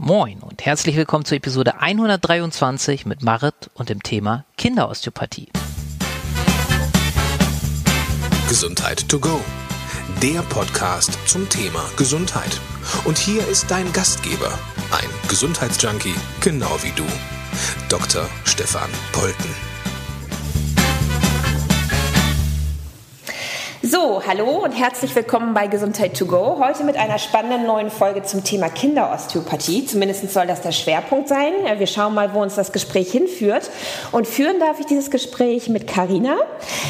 Moin und herzlich willkommen zur Episode 123 mit Marit und dem Thema Kinderosteopathie. Gesundheit to go. Der Podcast zum Thema Gesundheit. Und hier ist dein Gastgeber, ein Gesundheitsjunkie, genau wie du, Dr. Stefan Polten. Hallo und herzlich willkommen bei Gesundheit to go. Heute mit einer spannenden neuen Folge zum Thema Kinderosteopathie. Zumindest soll das der Schwerpunkt sein. Wir schauen mal, wo uns das Gespräch hinführt. Und führen darf ich dieses Gespräch mit Karina.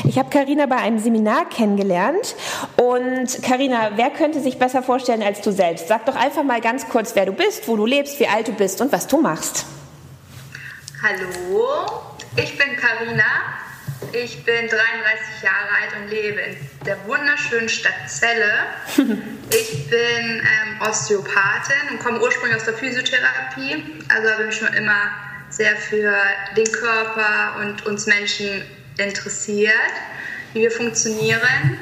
Ich habe Karina bei einem Seminar kennengelernt. Und Karina, wer könnte sich besser vorstellen als du selbst? Sag doch einfach mal ganz kurz, wer du bist, wo du lebst, wie alt du bist und was du machst. Hallo, ich bin Karina. Ich bin 33 Jahre alt und lebe in der wunderschönen Stadt Celle. Ich bin ähm, Osteopathin und komme ursprünglich aus der Physiotherapie. Also habe ich mich schon immer sehr für den Körper und uns Menschen interessiert, wie wir funktionieren.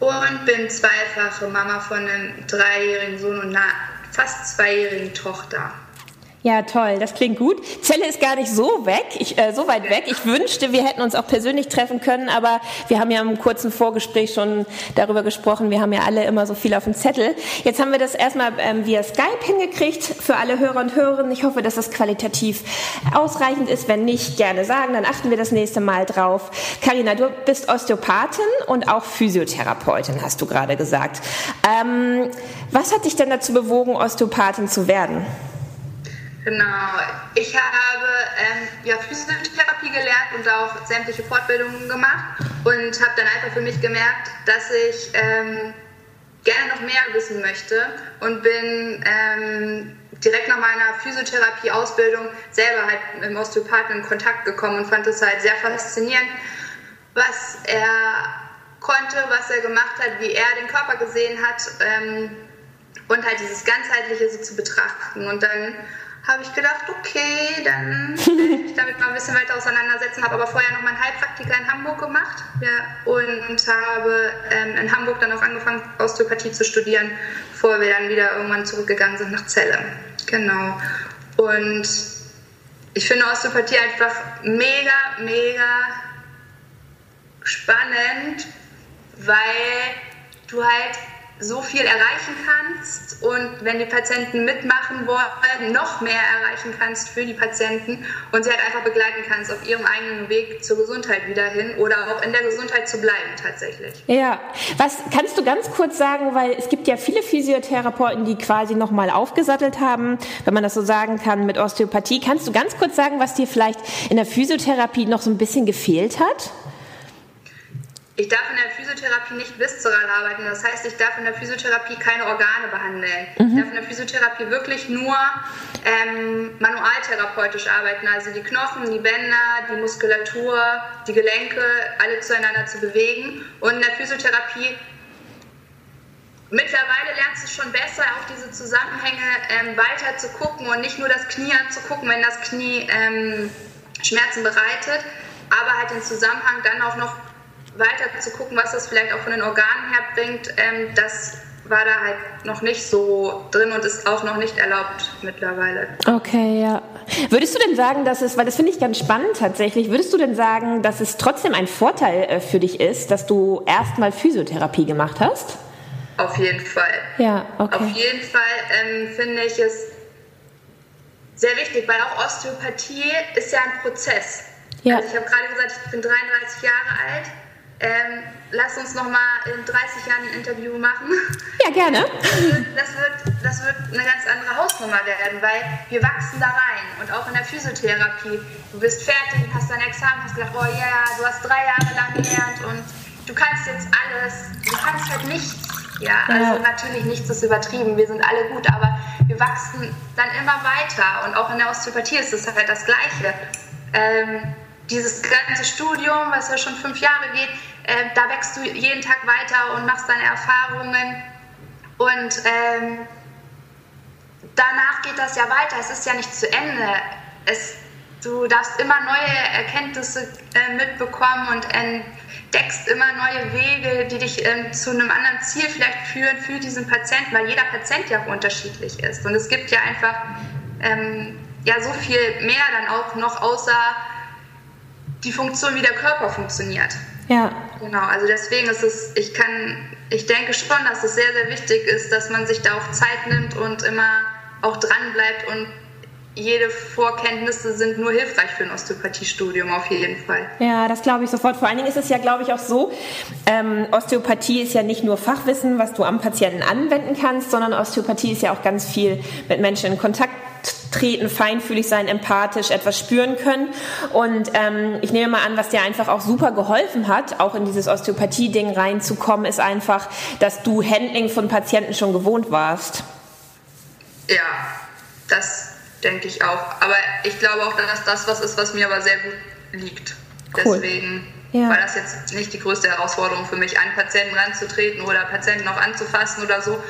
Und bin zweifache Mama von einem dreijährigen Sohn und einer fast zweijährigen Tochter. Ja, toll, das klingt gut. Celle ist gar nicht so weg, ich, äh, so weit weg. Ich wünschte, wir hätten uns auch persönlich treffen können, aber wir haben ja im kurzen Vorgespräch schon darüber gesprochen. Wir haben ja alle immer so viel auf dem Zettel. Jetzt haben wir das erstmal ähm, via Skype hingekriegt für alle Hörer und Hörerinnen. Ich hoffe, dass das qualitativ ausreichend ist. Wenn nicht, gerne sagen, dann achten wir das nächste Mal drauf. Karina, du bist Osteopathin und auch Physiotherapeutin, hast du gerade gesagt. Ähm, was hat dich denn dazu bewogen, Osteopathin zu werden? Genau. Ich habe ähm, ja, Physiotherapie gelernt und auch sämtliche Fortbildungen gemacht und habe dann einfach für mich gemerkt, dass ich ähm, gerne noch mehr wissen möchte und bin ähm, direkt nach meiner Physiotherapie-Ausbildung selber halt mit dem Osteopathen in Kontakt gekommen und fand es halt sehr faszinierend, was er konnte, was er gemacht hat, wie er den Körper gesehen hat ähm, und halt dieses Ganzheitliche so zu betrachten. Und dann habe ich gedacht, okay, dann werde ich mich damit mal ein bisschen weiter auseinandersetzen. Habe aber vorher noch meinen Heilpraktiker in Hamburg gemacht ja, und habe ähm, in Hamburg dann auch angefangen, Osteopathie zu studieren, bevor wir dann wieder irgendwann zurückgegangen sind nach Celle. Genau. Und ich finde Osteopathie einfach mega, mega spannend, weil du halt so viel erreichen kannst und wenn die Patienten mitmachen wollen, noch mehr erreichen kannst für die Patienten und sie halt einfach begleiten kannst auf ihrem eigenen Weg zur Gesundheit wieder hin oder auch in der Gesundheit zu bleiben tatsächlich. Ja, was kannst du ganz kurz sagen, weil es gibt ja viele Physiotherapeuten, die quasi nochmal aufgesattelt haben, wenn man das so sagen kann, mit Osteopathie. Kannst du ganz kurz sagen, was dir vielleicht in der Physiotherapie noch so ein bisschen gefehlt hat? Ich darf in der Physiotherapie nicht viszeral arbeiten. Das heißt, ich darf in der Physiotherapie keine Organe behandeln. Mhm. Ich darf in der Physiotherapie wirklich nur ähm, manualtherapeutisch arbeiten. Also die Knochen, die Bänder, die Muskulatur, die Gelenke, alle zueinander zu bewegen. Und in der Physiotherapie Mittlerweile lernst du schon besser, auch diese Zusammenhänge ähm, weiter zu gucken und nicht nur das Knie anzugucken, wenn das Knie ähm, Schmerzen bereitet, aber halt den Zusammenhang dann auch noch weiter zu gucken, was das vielleicht auch von den Organen her bringt, ähm, das war da halt noch nicht so drin und ist auch noch nicht erlaubt mittlerweile. Okay, ja. Würdest du denn sagen, dass es, weil das finde ich ganz spannend tatsächlich, würdest du denn sagen, dass es trotzdem ein Vorteil äh, für dich ist, dass du erstmal Physiotherapie gemacht hast? Auf jeden Fall. Ja, okay. Auf jeden Fall ähm, finde ich es sehr wichtig, weil auch Osteopathie ist ja ein Prozess. Ja. Also ich habe gerade gesagt, ich bin 33 Jahre alt ähm, lass uns noch mal in 30 Jahren ein Interview machen. Ja, gerne. Das wird, das wird eine ganz andere Hausnummer werden, weil wir wachsen da rein. Und auch in der Physiotherapie. Du bist fertig, hast dein Examen, hast gedacht, oh ja, yeah, du hast drei Jahre lang gelernt und du kannst jetzt alles. Du kannst halt nichts. Ja, also ja. natürlich nichts ist übertrieben, wir sind alle gut, aber wir wachsen dann immer weiter. Und auch in der Osteopathie ist es halt das Gleiche. Ähm, dieses ganze Studium, was ja schon fünf Jahre geht, äh, da wächst du jeden Tag weiter und machst deine Erfahrungen. Und ähm, danach geht das ja weiter. Es ist ja nicht zu Ende. Es, du darfst immer neue Erkenntnisse äh, mitbekommen und entdeckst immer neue Wege, die dich äh, zu einem anderen Ziel vielleicht führen für diesen Patienten, weil jeder Patient ja auch unterschiedlich ist. Und es gibt ja einfach ähm, ja so viel mehr dann auch noch außer die Funktion, wie der Körper funktioniert. Ja. Genau, also deswegen ist es, ich kann, ich denke schon, dass es sehr, sehr wichtig ist, dass man sich da auch Zeit nimmt und immer auch dran bleibt und jede Vorkenntnisse sind nur hilfreich für ein Osteopathiestudium auf jeden Fall. Ja, das glaube ich sofort. Vor allen Dingen ist es ja, glaube ich, auch so, ähm, Osteopathie ist ja nicht nur Fachwissen, was du am Patienten anwenden kannst, sondern Osteopathie ist ja auch ganz viel mit Menschen in Kontakt treten, feinfühlig sein, empathisch etwas spüren können. Und ähm, ich nehme mal an, was dir einfach auch super geholfen hat, auch in dieses Osteopathie-Ding reinzukommen, ist einfach, dass du Handling von Patienten schon gewohnt warst. Ja, das denke ich auch. Aber ich glaube auch, dass das was ist, was mir aber sehr gut liegt. Cool. Deswegen ja. war das jetzt nicht die größte Herausforderung für mich, an Patienten ranzutreten oder Patienten auch anzufassen oder so,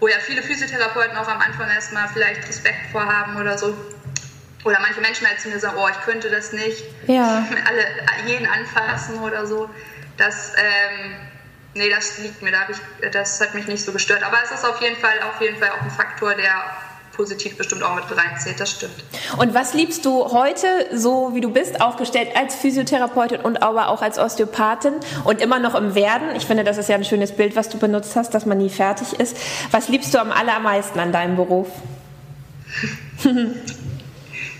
wo ja viele Physiotherapeuten auch am Anfang erstmal vielleicht Respekt vorhaben oder so. Oder manche Menschen halt zu mir sagen, oh, ich könnte das nicht. Ja. Alle, jeden anfassen oder so. Das, ähm, nee, das liegt mir, da ich, das hat mich nicht so gestört. Aber es ist auf jeden Fall, auf jeden Fall auch ein Faktor, der positiv bestimmt auch mit reinzählt, das stimmt. Und was liebst du heute, so wie du bist, aufgestellt als Physiotherapeutin und aber auch als Osteopathin und immer noch im Werden? Ich finde, das ist ja ein schönes Bild, was du benutzt hast, dass man nie fertig ist. Was liebst du am allermeisten an deinem Beruf?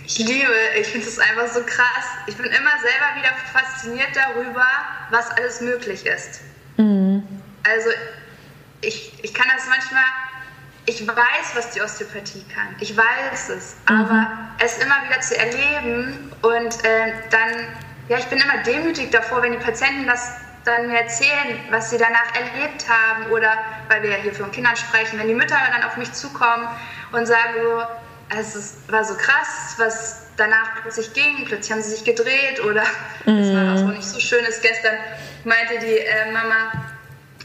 ich liebe, ich finde es einfach so krass. Ich bin immer selber wieder fasziniert darüber, was alles möglich ist. Mhm. Also ich, ich kann das manchmal ich weiß, was die Osteopathie kann. Ich weiß es. Mhm. Aber es immer wieder zu erleben und äh, dann, ja, ich bin immer demütig davor, wenn die Patienten das dann mir erzählen, was sie danach erlebt haben oder, weil wir ja hier von Kindern sprechen, wenn die Mütter dann auf mich zukommen und sagen so, es war so krass, was danach plötzlich ging, plötzlich haben sie sich gedreht oder mhm. es war was wo nicht so schön ist. Gestern meinte die äh, Mama,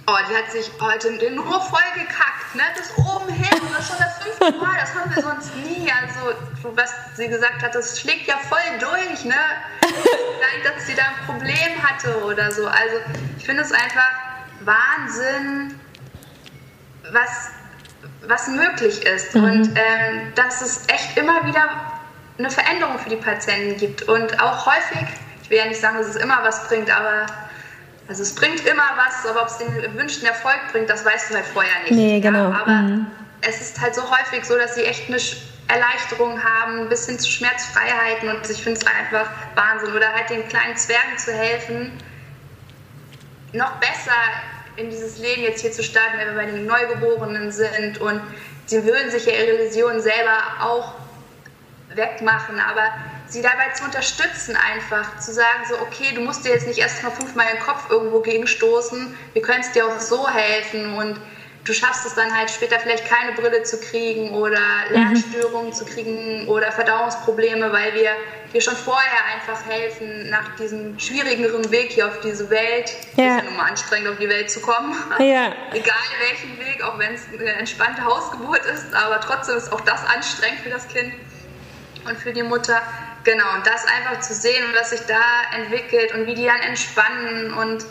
Oh, die hat sich heute den nur voll gekackt, ne? Das oben hin, und das schon das fünfte Mal, das haben wir sonst nie. Also, was sie gesagt hat, das schlägt ja voll durch, ne? Vielleicht, dass sie da ein Problem hatte oder so. Also, ich finde es einfach Wahnsinn, was, was möglich ist. Mhm. Und ähm, dass es echt immer wieder eine Veränderung für die Patienten gibt. Und auch häufig, ich will ja nicht sagen, dass es immer was bringt, aber also es bringt immer was, aber ob es den gewünschten Erfolg bringt, das weißt du halt vorher nicht. Nee, genau. Ja? Aber mhm. es ist halt so häufig so, dass sie echt eine Erleichterung haben, bis hin zu Schmerzfreiheiten und ich finde es einfach Wahnsinn. Oder halt den kleinen Zwergen zu helfen, noch besser in dieses Leben jetzt hier zu starten, wenn wir bei den Neugeborenen sind und sie würden sich ja ihre Vision selber auch wegmachen, aber sie dabei zu unterstützen, einfach zu sagen, so, okay, du musst dir jetzt nicht erst mal fünfmal den Kopf irgendwo gegenstoßen, wir können es dir auch so helfen und du schaffst es dann halt später vielleicht keine Brille zu kriegen oder. Lernstörungen mhm. zu kriegen oder Verdauungsprobleme, weil wir dir schon vorher einfach helfen, nach diesem schwierigeren Weg hier auf diese Welt, ja. ist ja mal anstrengend, auf die Welt zu kommen. Ja. Egal welchen Weg, auch wenn es eine entspannte Hausgeburt ist, aber trotzdem ist auch das anstrengend für das Kind und für die Mutter. Genau, und das einfach zu sehen und was sich da entwickelt und wie die dann entspannen und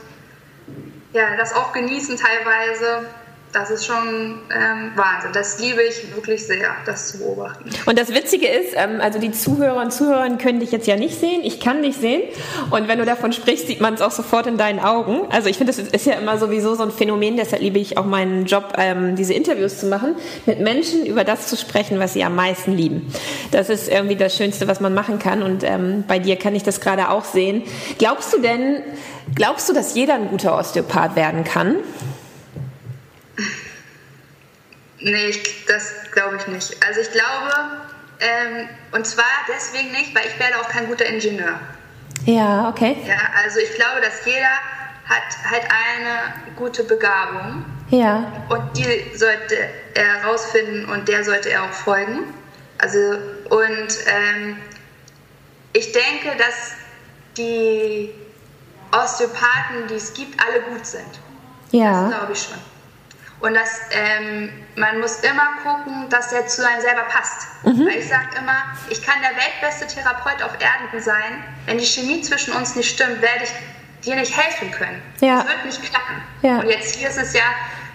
ja, das auch genießen teilweise das ist schon ähm, Wahnsinn. Das liebe ich wirklich sehr, das zu beobachten. Und das Witzige ist, ähm, also die Zuhörer und Zuhörer können dich jetzt ja nicht sehen. Ich kann dich sehen. Und wenn du davon sprichst, sieht man es auch sofort in deinen Augen. Also ich finde, das ist ja immer sowieso so ein Phänomen. Deshalb liebe ich auch meinen Job, ähm, diese Interviews zu machen, mit Menschen über das zu sprechen, was sie am meisten lieben. Das ist irgendwie das Schönste, was man machen kann. Und ähm, bei dir kann ich das gerade auch sehen. Glaubst du denn, glaubst du, dass jeder ein guter Osteopath werden kann? Nee, ich, das glaube ich nicht. Also ich glaube, ähm, und zwar deswegen nicht, weil ich werde auch kein guter Ingenieur. Ja, okay. Ja, also ich glaube, dass jeder hat halt eine gute Begabung. Ja. Und die sollte er herausfinden und der sollte er auch folgen. Also, und ähm, ich denke, dass die Osteopathen, die es gibt, alle gut sind. Ja. Das glaube ich schon. Und dass ähm, man muss immer gucken, dass er zu einem selber passt. Mhm. Weil ich sage immer, ich kann der weltbeste Therapeut auf Erden sein, wenn die Chemie zwischen uns nicht stimmt, werde ich dir nicht helfen können. Ja. Das wird nicht klappen. Ja. Und jetzt hier ist es ja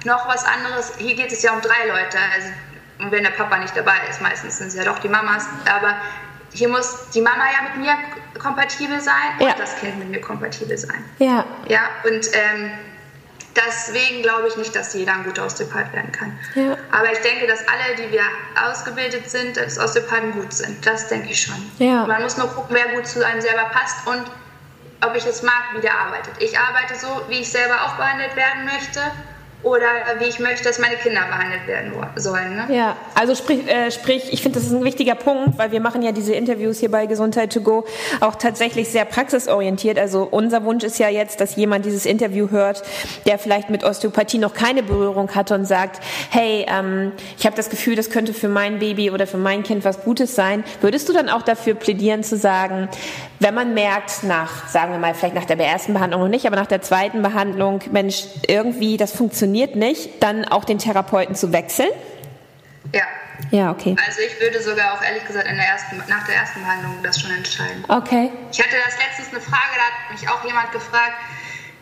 noch was anderes. Hier geht es ja um drei Leute. Also und wenn der Papa nicht dabei ist, meistens sind es ja doch die Mamas, aber hier muss die Mama ja mit mir kompatibel sein Ja. und das Kind mit mir kompatibel sein. Ja. Ja, und ähm, deswegen glaube ich nicht, dass jeder ein guter Osteopath werden kann. Ja. Aber ich denke, dass alle, die wir ausgebildet sind, als Osteopathen gut sind. Das denke ich schon. Ja. Man muss nur gucken, wer gut zu einem selber passt und ob ich es mag, wie der arbeitet. Ich arbeite so, wie ich selber auch behandelt werden möchte oder wie ich möchte, dass meine Kinder behandelt werden sollen. Ne? Ja, also sprich, äh, sprich ich finde, das ist ein wichtiger Punkt, weil wir machen ja diese Interviews hier bei Gesundheit to go auch tatsächlich sehr praxisorientiert. Also unser Wunsch ist ja jetzt, dass jemand dieses Interview hört, der vielleicht mit Osteopathie noch keine Berührung hatte und sagt, hey, ähm, ich habe das Gefühl, das könnte für mein Baby oder für mein Kind was Gutes sein. Würdest du dann auch dafür plädieren zu sagen, wenn man merkt, nach, sagen wir mal, vielleicht nach der ersten Behandlung noch nicht, aber nach der zweiten Behandlung, Mensch, irgendwie, das funktioniert nicht, dann auch den Therapeuten zu wechseln? Ja. Ja, okay. Also ich würde sogar auch ehrlich gesagt der ersten, nach der ersten Behandlung das schon entscheiden. Okay. Ich hatte das letztens eine Frage, da hat mich auch jemand gefragt,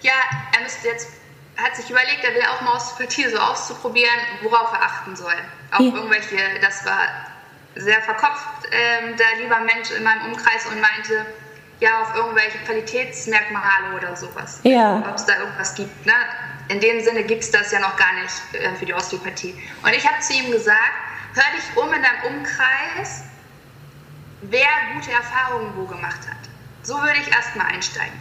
ja, er müsste jetzt, hat sich überlegt, er will auch mal Osteopathie so auszuprobieren, worauf er achten soll. Auf Ja. irgendwelche, das war sehr verkopft, ähm, der lieber Mensch in meinem Umkreis und meinte, ja, auf irgendwelche Qualitätsmerkmale oder sowas. Ja. Ob es da irgendwas gibt. Ne? In dem Sinne gibt es das ja noch gar nicht äh, für die Osteopathie. Und ich habe zu ihm gesagt, hör dich um in deinem Umkreis, wer gute Erfahrungen wo gemacht hat. So würde ich erstmal einsteigen.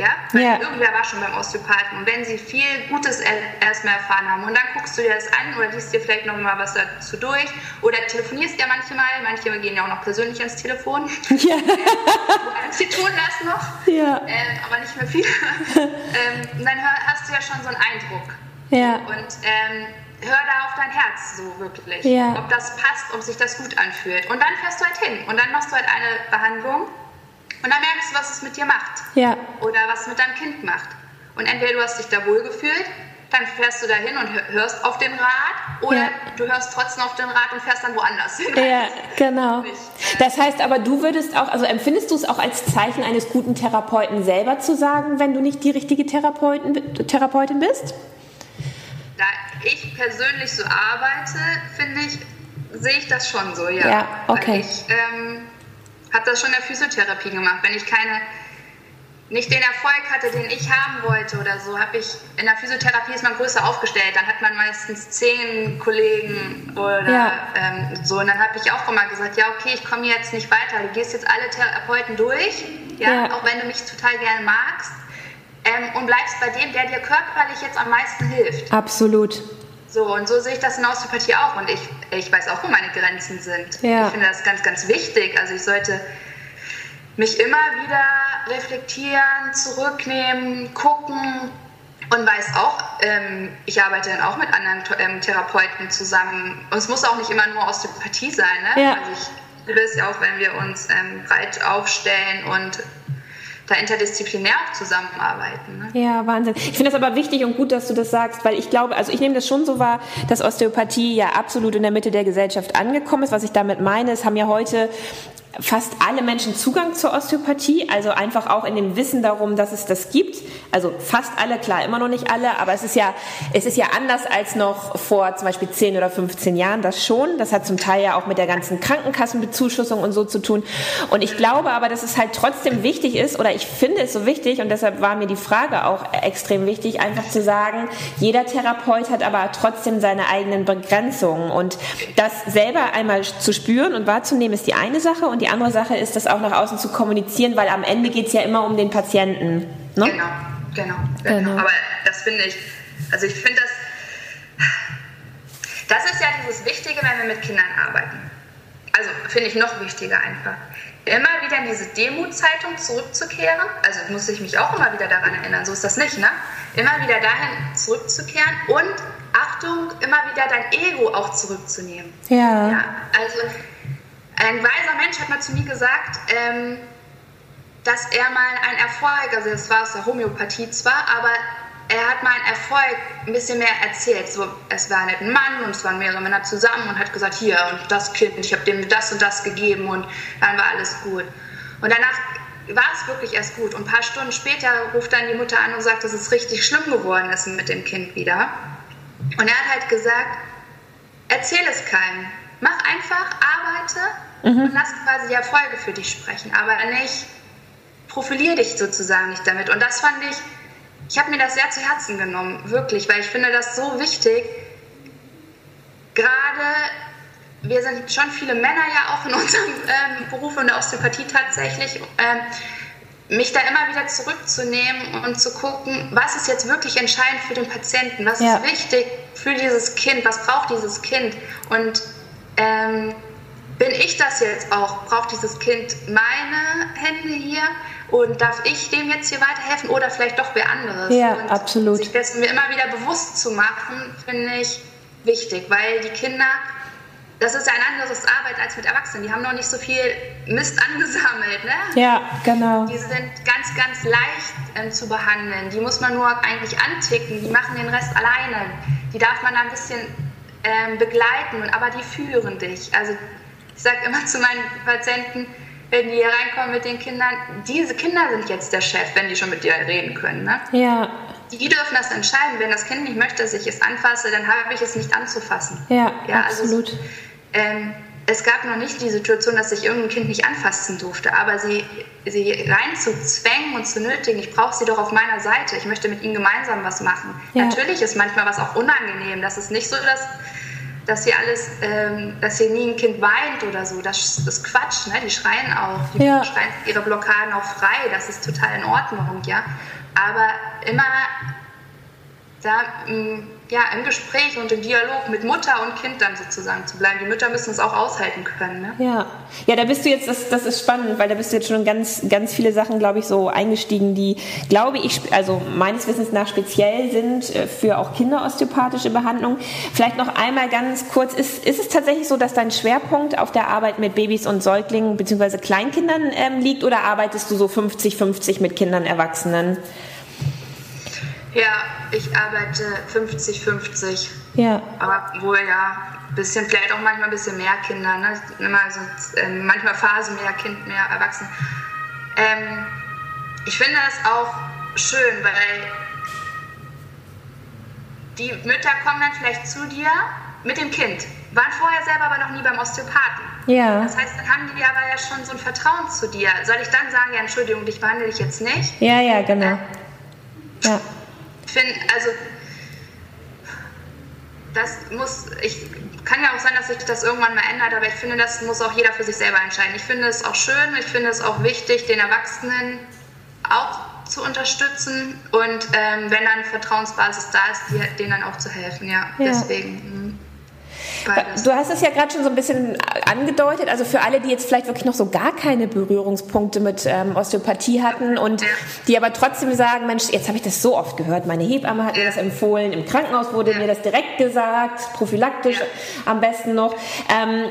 Ja? Weil Ja. irgendwer war schon beim Osteopathen. Und wenn sie viel Gutes er- erstmal erfahren haben und dann guckst du dir das an oder liest dir vielleicht noch mal was dazu durch oder telefonierst ja manchmal, manche gehen ja auch noch persönlich ans Telefon. Ja. Sie tun das noch, Ja. äh, aber nicht mehr viel. ähm, dann hör, hast du ja schon so einen Eindruck. Ja. Und ähm, hör da auf dein Herz so wirklich. Ja. Ob das passt, ob sich das gut anfühlt. Und dann fährst du halt hin und dann machst du halt eine Behandlung und dann merkst du, was es mit dir macht. Ja. Oder was mit deinem Kind macht. Und entweder du hast dich da wohl gefühlt, dann fährst du da hin und hör- hörst auf den Rat oder Ja. du hörst trotzdem auf den Rat und fährst dann woanders hin. Ja, genau. Nicht. Das heißt aber, du würdest auch, also empfindest du es auch als Zeichen eines guten Therapeuten selber zu sagen, wenn du nicht die richtige Therapeuten, Therapeutin bist? Da ich persönlich so arbeite, finde ich, sehe ich das schon so, ja. Ja, okay. Weil ich ähm, habe das schon in der Physiotherapie gemacht. Wenn ich keine, nicht den Erfolg hatte, den ich haben wollte oder so, habe ich, in der Physiotherapie ist man größer aufgestellt. Dann hat man meistens zehn Kollegen oder Ja. ähm, so. Und dann habe ich auch immer gesagt, ja, okay, ich komme jetzt nicht weiter. Du gehst jetzt alle Therapeuten durch, ja, Ja. auch wenn du mich total gerne magst. Ähm, und bleibst bei dem, der dir körperlich jetzt am meisten hilft. Absolut. So, und so sehe ich das in der Osteopathie auch. Und ich, ich weiß auch, wo meine Grenzen sind. Ja. Ich finde das ganz, ganz wichtig. Also ich sollte mich immer wieder reflektieren, zurücknehmen, gucken und weiß auch, ähm, ich arbeite dann auch mit anderen ähm, Therapeuten zusammen. Und es muss auch nicht immer nur Osteopathie sein. Ne? Ja. Also ich liebe es ja auch, wenn wir uns ähm, breit aufstellen und da interdisziplinär auch zusammenarbeiten. Ne? Ja, Wahnsinn. Ich finde das aber wichtig und gut, dass du das sagst, weil ich glaube, also ich nehme das schon so wahr, dass Osteopathie ja absolut in der Mitte der Gesellschaft angekommen ist. Was ich damit meine, es haben ja heute fast alle Menschen Zugang zur Osteopathie, also einfach auch in dem Wissen darum, dass es das gibt. Also fast alle, klar, immer noch nicht alle, aber es ist ja, es ist ja anders als noch vor zum Beispiel 10 oder 15 Jahren, das schon. Das hat zum Teil ja auch mit der ganzen Krankenkassenbezuschussung und so zu tun. Und ich glaube aber, dass es halt trotzdem wichtig ist, oder ich finde es so wichtig, und deshalb war mir die Frage auch extrem wichtig, einfach zu sagen, jeder Therapeut hat aber trotzdem seine eigenen Begrenzungen. Und das selber einmal zu spüren und wahrzunehmen, ist die eine Sache. Und die andere Sache ist, das auch nach außen zu kommunizieren, weil am Ende geht es ja immer um den Patienten. Ne? Genau, genau, genau, Genau. Aber das finde ich, also ich finde das, das ist ja dieses Wichtige, wenn wir mit Kindern arbeiten. Also finde ich noch wichtiger einfach. Immer wieder in diese Demutzeitung zurückzukehren, also muss ich mich auch immer wieder daran erinnern, so ist das nicht, ne? Immer wieder dahin zurückzukehren und Achtung, immer wieder dein Ego auch zurückzunehmen. Ja. Ja, also ein weiser Mensch hat mal zu mir gesagt, ähm, dass er mal einen Erfolg, also das war aus der Homöopathie zwar, aber er hat mal einen Erfolg ein bisschen mehr erzählt. So, es war halt ein Mann und es waren mehrere Männer zusammen und hat gesagt, hier und das Kind, ich habe dem das und das gegeben und dann war alles gut. Und danach war es wirklich erst gut. Und ein paar Stunden später ruft dann die Mutter an und sagt, dass es richtig schlimm geworden ist mit dem Kind wieder. Und er hat halt gesagt, erzähl es keinem. Mach einfach, arbeite mhm. und lass quasi die Erfolge für dich sprechen, aber nicht profilier dich sozusagen nicht damit. Und das fand ich, ich habe mir das sehr zu Herzen genommen, wirklich, weil ich finde das so wichtig. Gerade, wir sind schon viele Männer ja auch in unserem ähm, Beruf und der Osteopathie tatsächlich. Ähm, mich da immer wieder zurückzunehmen und zu gucken, was ist jetzt wirklich entscheidend für den Patienten, was ja. ist wichtig für dieses Kind, was braucht dieses Kind und ähm, bin ich das jetzt auch, braucht dieses Kind meine Hände hier und darf ich dem jetzt hier weiterhelfen oder vielleicht doch wer anderes? Ja, und absolut. Sich dessen mir immer wieder bewusst zu machen, finde ich wichtig, weil die Kinder das ist ja ein anderes Arbeit als mit Erwachsenen. Die haben noch nicht so viel Mist angesammelt. Ne? Ja, genau. Die sind ganz, ganz leicht ähm, zu behandeln. Die muss man nur eigentlich anticken. Die machen den Rest alleine. Die darf man da ein bisschen ähm, begleiten, aber die führen dich. Also ich sage immer zu meinen Patienten, wenn die hier reinkommen mit den Kindern, diese Kinder sind jetzt der Chef, wenn die schon mit dir reden können. Ne? Ja. Die dürfen das entscheiden. Wenn das Kind nicht möchte, dass ich es anfasse, dann habe ich es nicht anzufassen. Ja, ja absolut. Also ähm, es gab noch nicht die Situation, dass ich irgendein Kind nicht anfassen durfte, aber sie, sie reinzuzwängen und zu nötigen, ich brauche sie doch auf meiner Seite, ich möchte mit ihnen gemeinsam was machen. Ja. Natürlich ist manchmal was auch unangenehm, das ist nicht so, dass, dass hier alles, ähm, dass hier nie ein Kind weint oder so, das ist Quatsch, ne? die schreien auch, die ja. schreien ihre Blockaden auch frei, das ist total in Ordnung, ja, aber immer da mm, ja, im Gespräch und im Dialog mit Mutter und Kind dann sozusagen zu bleiben. Die Mütter müssen es auch aushalten können. Ne? Ja. ja, da bist du jetzt, das, das ist spannend, weil da bist du jetzt schon ganz, ganz viele Sachen, glaube ich, so eingestiegen, die, glaube ich, also meines Wissens nach speziell sind äh, für auch kinderosteopathische Behandlung. Vielleicht noch einmal ganz kurz, ist, ist es tatsächlich so, dass dein Schwerpunkt auf der Arbeit mit Babys und Säuglingen bzw. Kleinkindern ähm, liegt oder arbeitest du so 50-50 mit Kindern, Erwachsenen? Ja, ich arbeite 50-50. Ja. Aber wohl ja, ein bisschen, vielleicht auch manchmal ein bisschen mehr Kinder. Ne? Immer so, äh, manchmal Phasen mehr Kind, mehr Erwachsene. Ähm, ich finde das auch schön, weil die Mütter kommen dann vielleicht zu dir mit dem Kind, waren vorher selber aber noch nie beim Osteopathen. Ja. Das heißt, dann haben die aber ja schon so ein Vertrauen zu dir. Soll ich dann sagen, ja, Entschuldigung, dich behandle ich jetzt nicht? Ja, ja, genau. Äh, ja finde, also das muss, ich kann ja auch sein, dass sich das irgendwann mal ändert, aber ich finde, das muss auch jeder für sich selber entscheiden. Ich finde es auch schön, ich finde es auch wichtig, den Erwachsenen auch zu unterstützen und ähm, wenn dann Vertrauensbasis da ist, die, denen dann auch zu helfen, ja. ja. Deswegen. Beides. Du hast es ja gerade schon so ein bisschen angedeutet, also für alle, die jetzt vielleicht wirklich noch so gar keine Berührungspunkte mit ähm, Osteopathie hatten und ja. die aber trotzdem sagen, Mensch, jetzt habe ich das so oft gehört, meine Hebamme hat ja. mir das empfohlen, im Krankenhaus wurde ja. mir das direkt gesagt, prophylaktisch am besten noch. Ähm,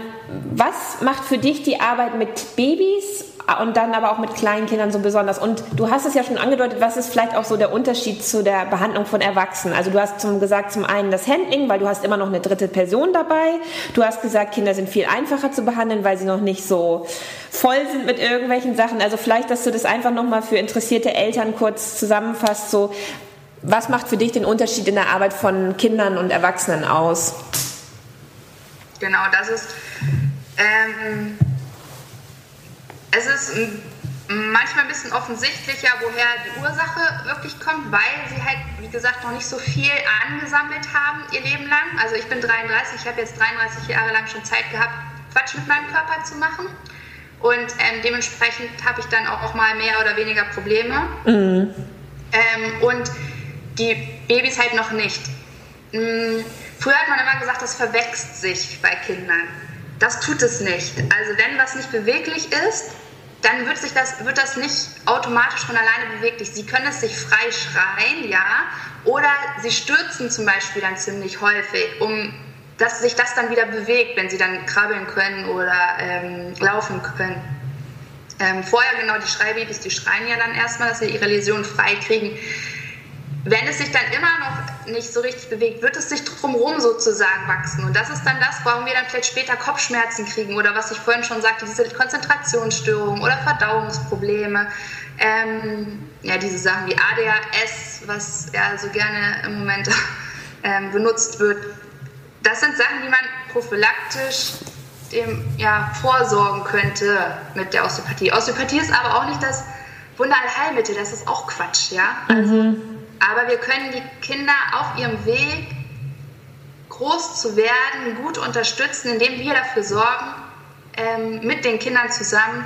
was macht für dich die Arbeit mit Babys und dann aber auch mit kleinen Kindern so besonders. Und du hast es ja schon angedeutet, was ist vielleicht auch so der Unterschied zu der Behandlung von Erwachsenen? Also du hast zum, gesagt, zum einen das Handling, weil du hast immer noch eine dritte Person dabei. Du hast gesagt, Kinder sind viel einfacher zu behandeln, weil sie noch nicht so voll sind mit irgendwelchen Sachen. Also vielleicht, dass du das einfach nochmal für interessierte Eltern kurz zusammenfasst, so was macht für dich den Unterschied in der Arbeit von Kindern und Erwachsenen aus? Genau, das ist ähm es ist manchmal ein bisschen offensichtlicher, woher die Ursache wirklich kommt, weil sie halt, wie gesagt, noch nicht so viel angesammelt haben ihr Leben lang. Also ich bin 33, ich habe jetzt 33 Jahre lang schon Zeit gehabt, Quatsch mit meinem Körper zu machen. Und ähm, dementsprechend habe ich dann auch, auch, mal mehr oder weniger Probleme. Mhm. Ähm, und die Babys halt noch nicht. Mhm. Früher hat man immer gesagt, das verwächst sich bei Kindern. Das tut es nicht. Also wenn was nicht beweglich ist, dann wird, sich das, wird das nicht automatisch von alleine beweglich. Sie können es sich frei schreien, ja, oder sie stürzen zum Beispiel dann ziemlich häufig, um dass sich das dann wieder bewegt, wenn sie dann krabbeln können oder ähm, laufen können. Ähm, vorher genau die Schreibabys, die schreien ja dann erstmal, dass sie ihre Läsion frei kriegen. Wenn es sich dann immer noch nicht so richtig bewegt, wird es sich drumherum sozusagen wachsen. Und das ist dann das, warum wir dann vielleicht später Kopfschmerzen kriegen oder was ich vorhin schon sagte, diese Konzentrationsstörungen oder Verdauungsprobleme. Ähm, ja, diese Sachen wie ADHS, was ja so gerne im Moment ähm, benutzt wird. Das sind Sachen, die man prophylaktisch dem ja, vorsorgen könnte mit der Osteopathie. Osteopathie ist aber auch nicht das Wunderheilmittel, das ist auch Quatsch, ja. Also, mhm. Aber wir können die Kinder auf ihrem Weg groß zu werden, gut unterstützen, indem wir dafür sorgen, ähm, mit den Kindern zusammen,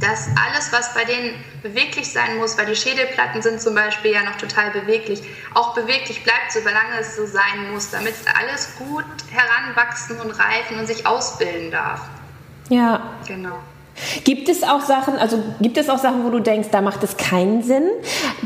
dass alles, was bei denen beweglich sein muss, weil die Schädelplatten sind zum Beispiel ja noch total beweglich, auch beweglich bleibt, solange es so sein muss, damit alles gut heranwachsen und reifen und sich ausbilden darf. Ja. Genau. Gibt es auch Sachen, also gibt es auch Sachen, wo du denkst, da macht es keinen Sinn,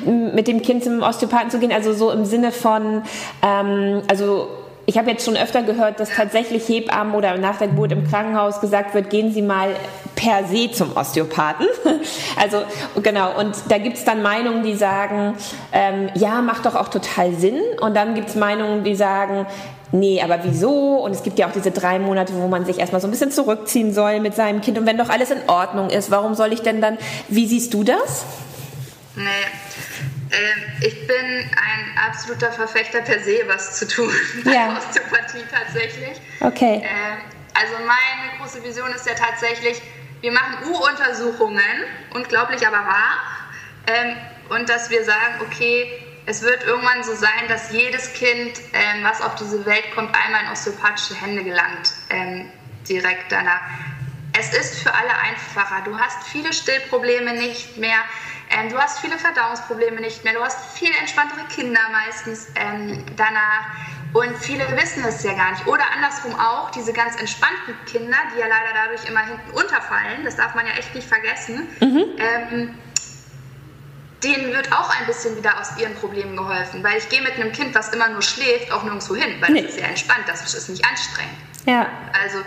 mit dem Kind zum Osteopathen zu gehen? Also so im Sinne von, ähm, also ich habe jetzt schon öfter gehört, dass tatsächlich Hebammen oder nach der Geburt im Krankenhaus gesagt wird, gehen Sie mal per se zum Osteopathen. Also genau, und da gibt es dann Meinungen, die sagen, ähm, ja, macht doch auch total Sinn. Und dann gibt es Meinungen, die sagen, nee, aber wieso? Und es gibt ja auch diese drei Monate, wo man sich erstmal so ein bisschen zurückziehen soll mit seinem Kind. Und wenn doch alles in Ordnung ist, warum soll ich denn dann, wie siehst du das? Nee, ähm, ich bin ein absoluter Verfechter per se, was zu tun ja. Osteopathie tatsächlich. Okay. Ähm, also meine große Vision ist ja tatsächlich, wir machen U-Untersuchungen, unglaublich aber wahr, ähm, und dass wir sagen, okay, es wird irgendwann so sein, dass jedes Kind, was auf diese Welt kommt, einmal in osteopathische Hände gelangt, direkt danach. Es ist für alle einfacher. Du hast viele Stillprobleme nicht mehr. Ähm, du hast viele Verdauungsprobleme nicht mehr, du hast viel entspanntere Kinder meistens ähm, danach. Und viele wissen es ja gar nicht. Oder andersrum auch, diese ganz entspannten Kinder, die ja leider dadurch immer hinten unterfallen, das darf man ja echt nicht vergessen, mhm. Denen wird auch ein bisschen wieder aus ihren Problemen geholfen. Weil ich gehe mit einem Kind, was immer nur schläft, auch nirgendwo hin, weil nee. es ist sehr entspannt, das ist nicht anstrengend. Ja. Also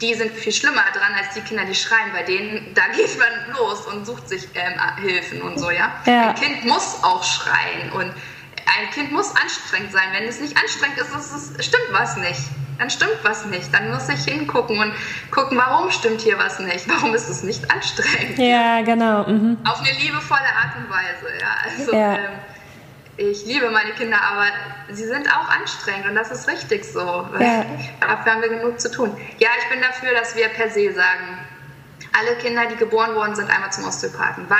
die sind viel schlimmer dran als die Kinder, die schreien. Bei denen, da geht man los und sucht sich ähm, Hilfen und so, ja? ja? Ein Kind muss auch schreien und ein Kind muss anstrengend sein. Wenn es nicht anstrengend ist, ist es, stimmt was nicht. Dann stimmt was nicht. Dann muss ich hingucken und gucken, warum stimmt hier was nicht? Warum ist es nicht anstrengend? Ja, genau. Mhm. Auf eine liebevolle Art und Weise, ja. Also, ja. Ähm, ich liebe meine Kinder, aber sie sind auch anstrengend und das ist richtig so. Ja. Dafür haben wir genug zu tun. Ja, ich bin dafür, dass wir per se sagen, alle Kinder, die geboren worden sind, einmal zum Osteopathen. Weil,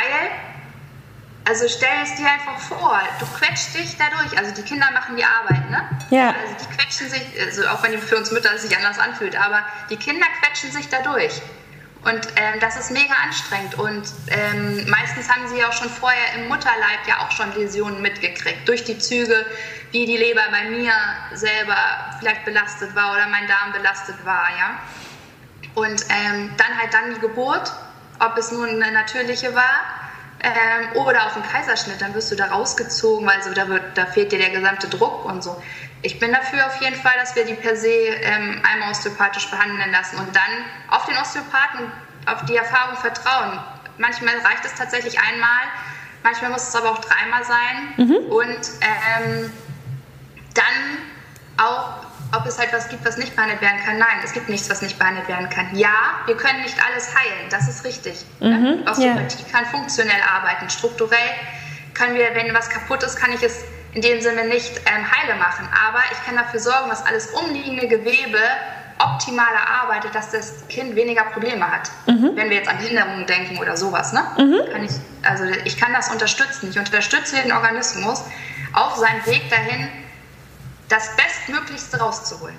also stell es dir einfach vor, du quetschst dich dadurch. Also die Kinder machen die Arbeit, ne? Ja. Also die quetschen sich, also auch wenn für uns Mütter sich anders anfühlt, aber die Kinder quetschen sich dadurch. Und ähm, das ist mega anstrengend. Und ähm, meistens haben sie auch schon vorher im Mutterleib ja auch schon Läsionen mitgekriegt. Durch die Züge, wie die Leber bei mir selber vielleicht belastet war oder mein Darm belastet war. Ja? Und ähm, dann halt dann die Geburt, ob es nun eine natürliche war ähm, oder auf einen Kaiserschnitt, dann wirst du da rausgezogen, weil so, da, wird, da fehlt dir der gesamte Druck und so. Ich bin dafür auf jeden Fall, dass wir die per se ähm, einmal osteopathisch behandeln lassen und dann auf den Osteopathen und auf die Erfahrung vertrauen. Manchmal reicht es tatsächlich einmal, manchmal muss es aber auch dreimal sein mhm. und ähm, dann auch, ob es halt was gibt, was nicht behandelt werden kann. Nein, es gibt nichts, was nicht behandelt werden kann. Ja, wir können nicht alles heilen, das ist richtig. Ne? Mhm. Osteopathie yeah. kann funktionell arbeiten, strukturell können wir, wenn was kaputt ist, kann ich es in dem Sinne nicht ähm, heile machen. Aber ich kann dafür sorgen, dass alles umliegende Gewebe optimaler arbeitet, dass das Kind weniger Probleme hat. Mhm. Wenn wir jetzt an Hinderungen denken oder sowas. Ne? Mhm. Kann ich, also ich kann das unterstützen. Ich unterstütze den Organismus auf seinem Weg dahin, das Bestmöglichste rauszuholen.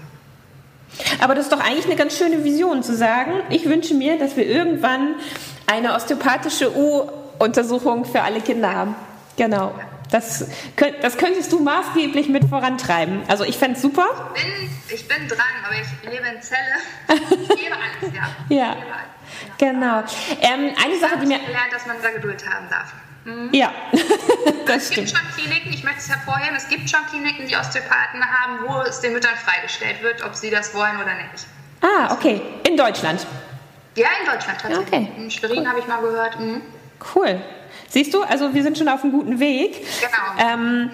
Aber das ist doch eigentlich eine ganz schöne Vision zu sagen, ich wünsche mir, dass wir irgendwann eine osteopathische U-Untersuchung für alle Kinder haben. Genau. Ja. Das, das könntest du maßgeblich mit vorantreiben. Also ich fände es super. Ich bin, ich bin dran, aber ich lebe in Zelle. Ich lebe alles, ja. ja. Alles. Genau. Ähm, eine Sache, die mir. Ich gelernt, dass man da Geduld haben darf. Mhm. Ja, das es gibt schon Kliniken, ich möchte es hervorheben, es gibt schon Kliniken, die Osteopathen haben, wo es den Müttern freigestellt wird, ob sie das wollen oder nicht. Ah, okay. In Deutschland? Ja, in Deutschland tatsächlich. Okay. In Schwerin cool. habe ich mal gehört. Mhm. Cool. Siehst du, also wir sind schon auf einem guten Weg. Genau. Ähm,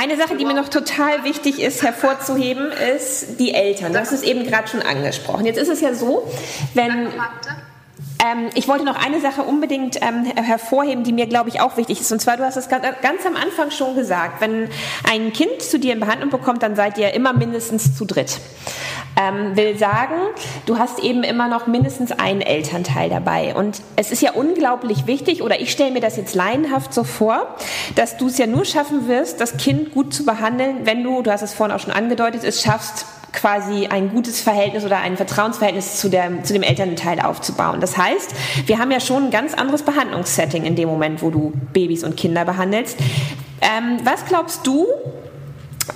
eine Sache, die mir noch total wichtig ist hervorzuheben, ist die Eltern. Du hast es eben gerade schon angesprochen. Jetzt ist es ja so, wenn... Ähm, ich wollte noch eine Sache unbedingt ähm, hervorheben, die mir, glaube ich, auch wichtig ist. Und zwar, du hast es ganz, ganz, am Anfang schon gesagt, wenn ein Kind zu dir in Behandlung bekommt, dann seid ihr immer mindestens zu dritt. Ähm, will sagen, du hast eben immer noch mindestens einen Elternteil dabei. Und es ist ja unglaublich wichtig, oder ich stelle mir das jetzt laienhaft so vor, dass du es ja nur schaffen wirst, das Kind gut zu behandeln, wenn du, du hast es vorhin auch schon angedeutet, es schaffst, quasi ein gutes Verhältnis oder ein Vertrauensverhältnis zu, der, zu dem Elternteil aufzubauen. Das heißt, wir haben ja schon ein ganz anderes Behandlungssetting in dem Moment, wo du Babys und Kinder behandelst. Ähm, was glaubst du,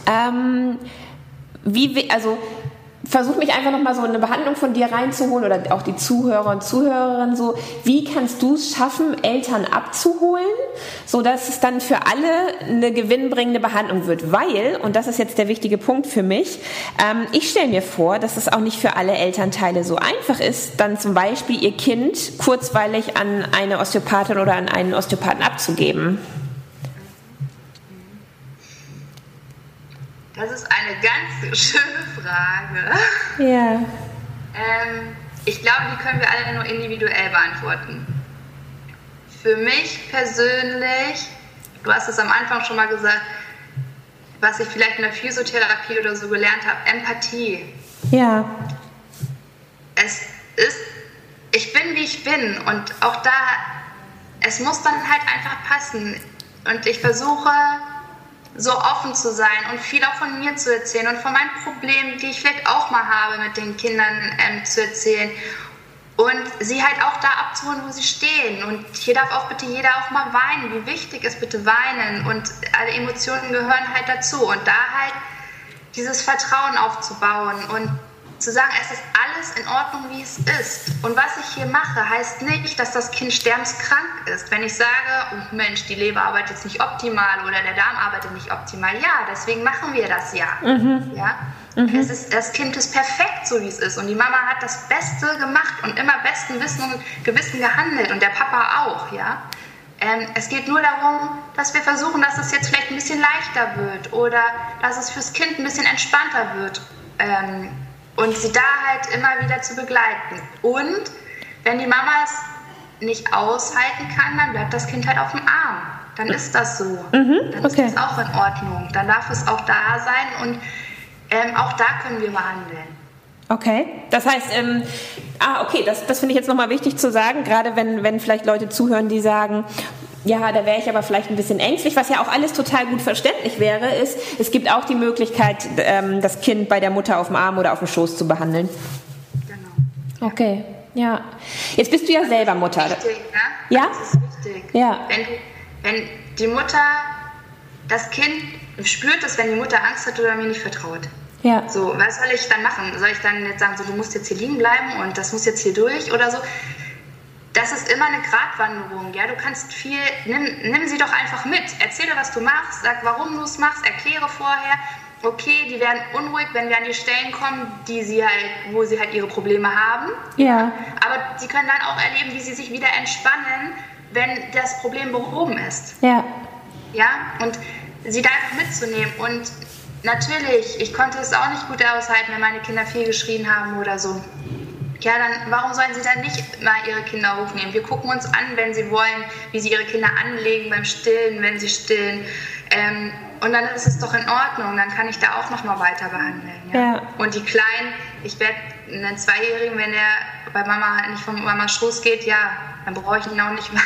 ähm, wie, also versuch mich einfach nochmal so eine Behandlung von dir reinzuholen oder auch die Zuhörer und Zuhörerinnen so, wie kannst du es schaffen, Eltern abzuholen, so dass es dann für alle eine gewinnbringende Behandlung wird, weil, und das ist jetzt der wichtige Punkt für mich, ähm, ich stelle mir vor, dass es auch nicht für alle Elternteile so einfach ist, dann zum Beispiel ihr Kind kurzweilig an eine Osteopathin oder an einen Osteopathen abzugeben. Das ist eine ganz schöne Frage. Ja. Ähm, ich glaube, die können wir alle nur individuell beantworten. Für mich persönlich, du hast es am Anfang schon mal gesagt, was ich vielleicht in der Physiotherapie oder so gelernt habe, Empathie. Ja. Es ist, ich bin wie ich bin und auch da, es muss dann halt einfach passen. Und ich versuche so offen zu sein und viel auch von mir zu erzählen und von meinen Problemen, die ich vielleicht auch mal habe mit den Kindern ähm, zu erzählen und sie halt auch da abzuholen, wo sie stehen. Und hier darf auch bitte jeder auch mal weinen. Wie wichtig ist bitte weinen und alle Emotionen gehören halt dazu und da halt dieses Vertrauen aufzubauen und zu sagen, es ist alles in Ordnung, wie es ist. Und was ich hier mache, heißt nicht, dass das Kind sterbenskrank ist. Wenn ich sage, oh Mensch, die Leber arbeitet jetzt nicht optimal oder der Darm arbeitet nicht optimal, ja, deswegen machen wir das ja. Mhm. ja? Mhm. Es ist, das Kind ist perfekt, so wie es ist. Und die Mama hat das Beste gemacht und immer besten Wissen und Gewissen gehandelt und der Papa auch, ja. Ähm, es geht nur darum, dass wir versuchen, dass es jetzt vielleicht ein bisschen leichter wird oder dass es fürs Kind ein bisschen entspannter wird. Ähm, und sie da halt immer wieder zu begleiten. Und wenn die Mama es nicht aushalten kann, dann bleibt das Kind halt auf dem Arm. Dann ist das so. Mhm, dann okay. ist das auch in Ordnung. Dann darf es auch da sein und ähm, auch da können wir behandeln. Okay, das heißt, ähm, ah, okay, das, das finde ich jetzt nochmal wichtig zu sagen, gerade wenn, wenn vielleicht Leute zuhören, die sagen, ja, da wäre ich aber vielleicht ein bisschen ängstlich. Was ja auch alles total gut verständlich wäre, ist, es gibt auch die Möglichkeit, ähm, das Kind bei der Mutter auf dem Arm oder auf dem Schoß zu behandeln. Genau. Okay, ja. Jetzt bist du ja selber Mutter. Wichtig, ne? Ja? Das ist wichtig. Ja. Wenn, wenn die Mutter, das Kind spürt es, wenn die Mutter Angst hat oder mir nicht vertraut. Ja. So, was soll ich dann machen? Soll ich dann jetzt sagen, so, du musst jetzt hier liegen bleiben und das muss jetzt hier durch oder so? Das ist immer eine Gratwanderung. Ja? Du kannst viel, nimm, nimm sie doch einfach mit. Erzähle, was du machst, sag, warum du es machst, erkläre vorher. Okay, die werden unruhig, wenn wir an die Stellen kommen, die sie halt, wo sie halt ihre Probleme haben. Ja. Aber sie können dann auch erleben, wie sie sich wieder entspannen, wenn das Problem behoben ist. Ja. Ja, und sie da einfach mitzunehmen. Und natürlich, ich konnte es auch nicht gut aushalten, wenn meine Kinder viel geschrien haben oder so ja, dann warum sollen sie dann nicht mal ihre Kinder hochnehmen? Wir gucken uns an, wenn sie wollen, wie sie ihre Kinder anlegen beim Stillen, wenn sie stillen. Ähm, und dann ist es doch in Ordnung, dann kann ich da auch nochmal weiter behandeln. Ja? ja? Und die Kleinen, ich werde einen Zweijährigen, wenn der bei Mama nicht von Mama Schoß geht, ja, dann brauche ich ihn auch nicht mehr.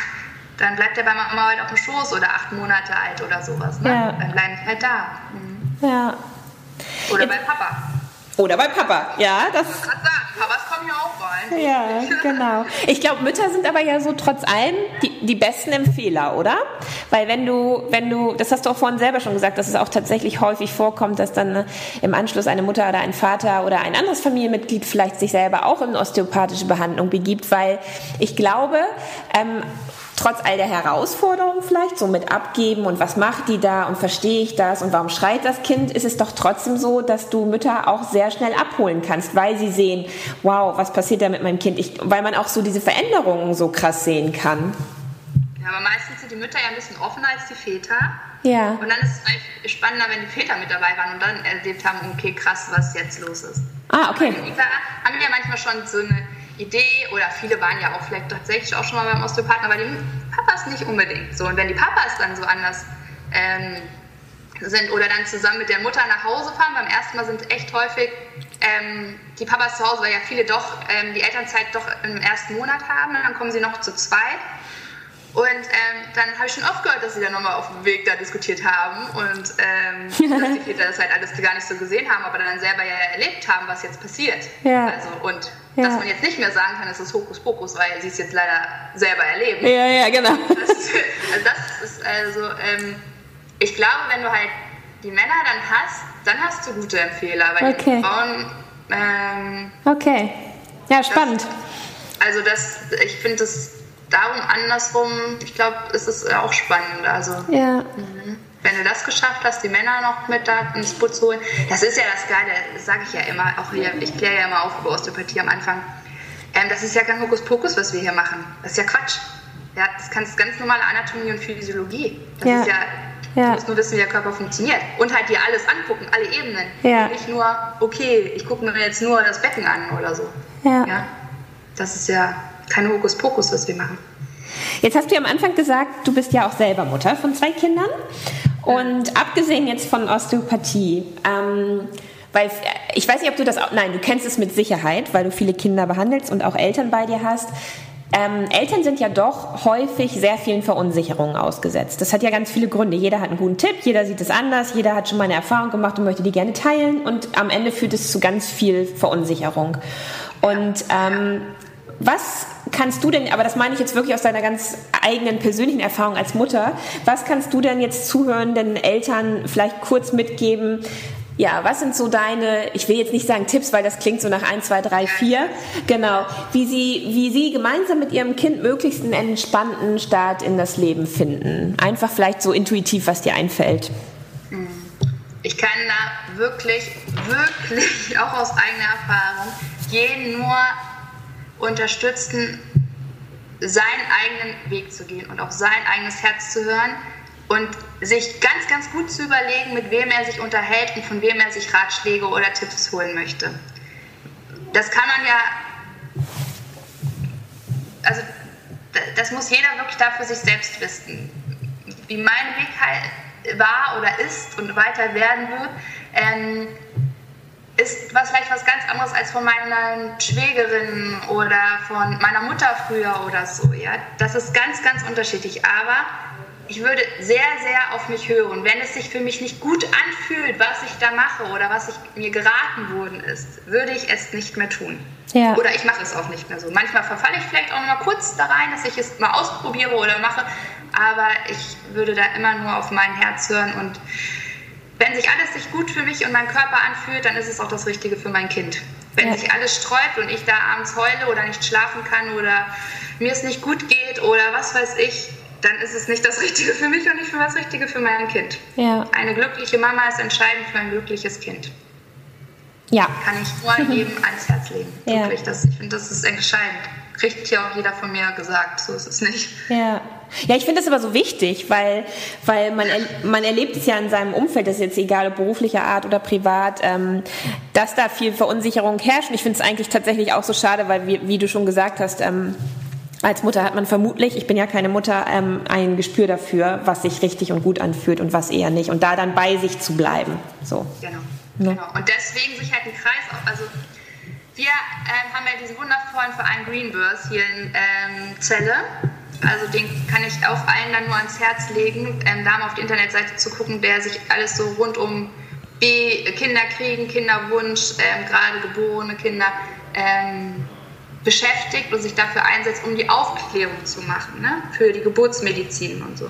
Dann bleibt er bei Mama halt auf dem Schoß oder acht Monate alt oder sowas. Ne? Ja. Dann bleiben sie halt da. Mhm. Ja. Oder bei Papa. Oder bei Papa, ja. Das ich sagen, Papas kommen ja auch rein. Ja, genau. Ich glaube, Mütter sind aber ja so trotz allem die, die besten Empfehler, oder? Weil wenn du, wenn du, das hast du auch vorhin selber schon gesagt, dass es auch tatsächlich häufig vorkommt, dass dann äh, im Anschluss eine Mutter oder ein Vater oder ein anderes Familienmitglied vielleicht sich selber auch in osteopathische Behandlung begibt, weil ich glaube, ähm, trotz all der Herausforderungen vielleicht, so mit abgeben und was macht die da und verstehe ich das und warum schreit das Kind, ist es doch trotzdem so, dass du Mütter auch sehr schnell abholen kannst, weil sie sehen, wow, was passiert da mit meinem Kind, ich, weil man auch so diese Veränderungen so krass sehen kann. Ja, aber meistens sind die Mütter ja ein bisschen offener als die Väter. Ja. Und dann ist es eigentlich spannender, wenn die Väter mit dabei waren und dann erlebt haben, okay, krass, was jetzt los ist. Ah, okay. die Väter haben ja manchmal schon so eine Idee oder viele waren ja auch vielleicht tatsächlich auch schon mal beim Osteopathen, aber die Papas nicht unbedingt. So, und wenn die Papas dann so anders ähm, sind oder dann zusammen mit der Mutter nach Hause fahren. Beim ersten Mal sind echt häufig ähm, die Papas zu Hause, weil ja viele doch ähm, die Elternzeit doch im ersten Monat haben. Dann kommen sie noch zu zweit. Und ähm, dann habe ich schon oft gehört, dass sie dann nochmal auf dem Weg da diskutiert haben und ähm, dass die Väter das halt alles gar nicht so gesehen haben, aber dann selber ja erlebt haben, was jetzt passiert. Ja. Also, und Ja. dass man jetzt nicht mehr sagen kann, es ist Hokuspokus, weil sie es jetzt leider selber erleben. Ja, ja, genau. Das ist, also das ist also, ähm, ich glaube, wenn du halt die Männer dann hast, dann hast du gute Empfehler. Bei Okay. den Frauen, ähm, Okay. Ja, spannend. also das, ich finde das darum andersrum, ich glaube, es ist auch spannend. Also Ja. Wenn du das geschafft hast, die Männer noch mit da ins Boot zu holen, das ist ja das Geile, das sage ich ja immer, auch hier, ich kläre ja immer auf über Osteopathie am Anfang. Ähm, das ist ja kein Hokuspokus, was wir hier machen. Das ist ja Quatsch. Ja, das ist ganz normale Anatomie und Physiologie. Das Ja. ist ja, Ja. du musst nur wissen, wie der Körper funktioniert. Und halt dir alles angucken, alle Ebenen. Ja. Und nicht nur, okay, ich gucke mir jetzt nur das Becken an oder so. Ja. ja? Das ist ja kein Hokuspokus, was wir machen. Jetzt hast du ja am Anfang gesagt, du bist ja auch selber Mutter von zwei Kindern. Und abgesehen jetzt von Osteopathie, ähm, weil ich weiß nicht, ob du das nein, du kennst es mit Sicherheit, weil du viele Kinder behandelst und auch Eltern bei dir hast. Ähm, Eltern sind ja doch häufig sehr vielen Verunsicherungen ausgesetzt. Das hat ja ganz viele Gründe. Jeder hat einen guten Tipp, jeder sieht es anders, jeder hat schon mal eine Erfahrung gemacht und möchte die gerne teilen und am Ende führt es zu ganz viel Verunsicherung. Und ähm, was kannst du denn, aber das meine ich jetzt wirklich aus deiner ganz eigenen persönlichen Erfahrung als Mutter, was kannst du denn jetzt zuhörenden Eltern vielleicht kurz mitgeben? Ja, was sind so deine, ich will jetzt nicht sagen Tipps, weil das klingt so nach 1, 2, 3, 4, genau, wie sie, wie sie gemeinsam mit ihrem Kind möglichst einen entspannten Start in das Leben finden? Einfach vielleicht so intuitiv, was dir einfällt. Ich kann da wirklich, wirklich auch aus eigener Erfahrung jeden nur unterstützen, seinen eigenen Weg zu gehen und auf sein eigenes Herz zu hören und sich ganz, ganz gut zu überlegen, mit wem er sich unterhält und von wem er sich Ratschläge oder Tipps holen möchte. Das kann man ja, also das muss jeder wirklich da für sich selbst wissen. Wie mein Weg halt war oder ist und weiter werden wird, ähm, ist was vielleicht was ganz anderes als von meiner Schwägerin oder von meiner Mutter früher oder so. Ja? Das ist ganz, ganz unterschiedlich. Aber ich würde sehr, sehr auf mich hören. Wenn es sich für mich nicht gut anfühlt, was ich da mache oder was ich, mir geraten worden ist, würde ich es nicht mehr tun. Ja. Oder ich mache es auch nicht mehr so. Manchmal verfalle ich vielleicht auch mal kurz da rein, dass ich es mal ausprobiere oder mache. Aber ich würde da immer nur auf mein Herz hören und wenn sich alles sich gut für mich und meinen Körper anfühlt, dann ist es auch das Richtige für mein Kind. Wenn Ja. sich alles sträubt und ich da abends heule oder nicht schlafen kann oder mir es nicht gut geht oder was weiß ich, dann ist es nicht das Richtige für mich und nicht für das Richtige für mein Kind. Ja. Eine glückliche Mama ist entscheidend für ein glückliches Kind. Ja. Kann ich nur jedem ans Herz legen. Ja. Wirklich, das, ich finde, das ist entscheidend. Kriegt hier auch jeder von mir gesagt, so ist es nicht. Ja. Ja, ich finde das aber so wichtig, weil, weil man, er, man erlebt es ja in seinem Umfeld, das ist jetzt egal ob beruflicher Art oder privat, ähm, dass da viel Verunsicherung herrscht. Und ich finde es eigentlich tatsächlich auch so schade, weil, wie, wie du schon gesagt hast, ähm, als Mutter hat man vermutlich, ich bin ja keine Mutter, ähm, ein Gespür dafür, was sich richtig und gut anfühlt und was eher nicht. Und da dann bei sich zu bleiben. So. Genau. Ne? genau. Und deswegen sich halt ein Kreis auf. Also wir ähm, haben ja diesen wundervollen Verein Greenbirth hier in ähm, Celle. Also den kann ich auch allen dann nur ans Herz legen, ähm, da mal auf die Internetseite zu gucken, der sich alles so rund um B Kinderkriegen, Kinderwunsch, ähm, gerade geborene Kinder ähm, beschäftigt und sich dafür einsetzt, um die Aufklärung zu machen, ne? für die Geburtsmedizin und so.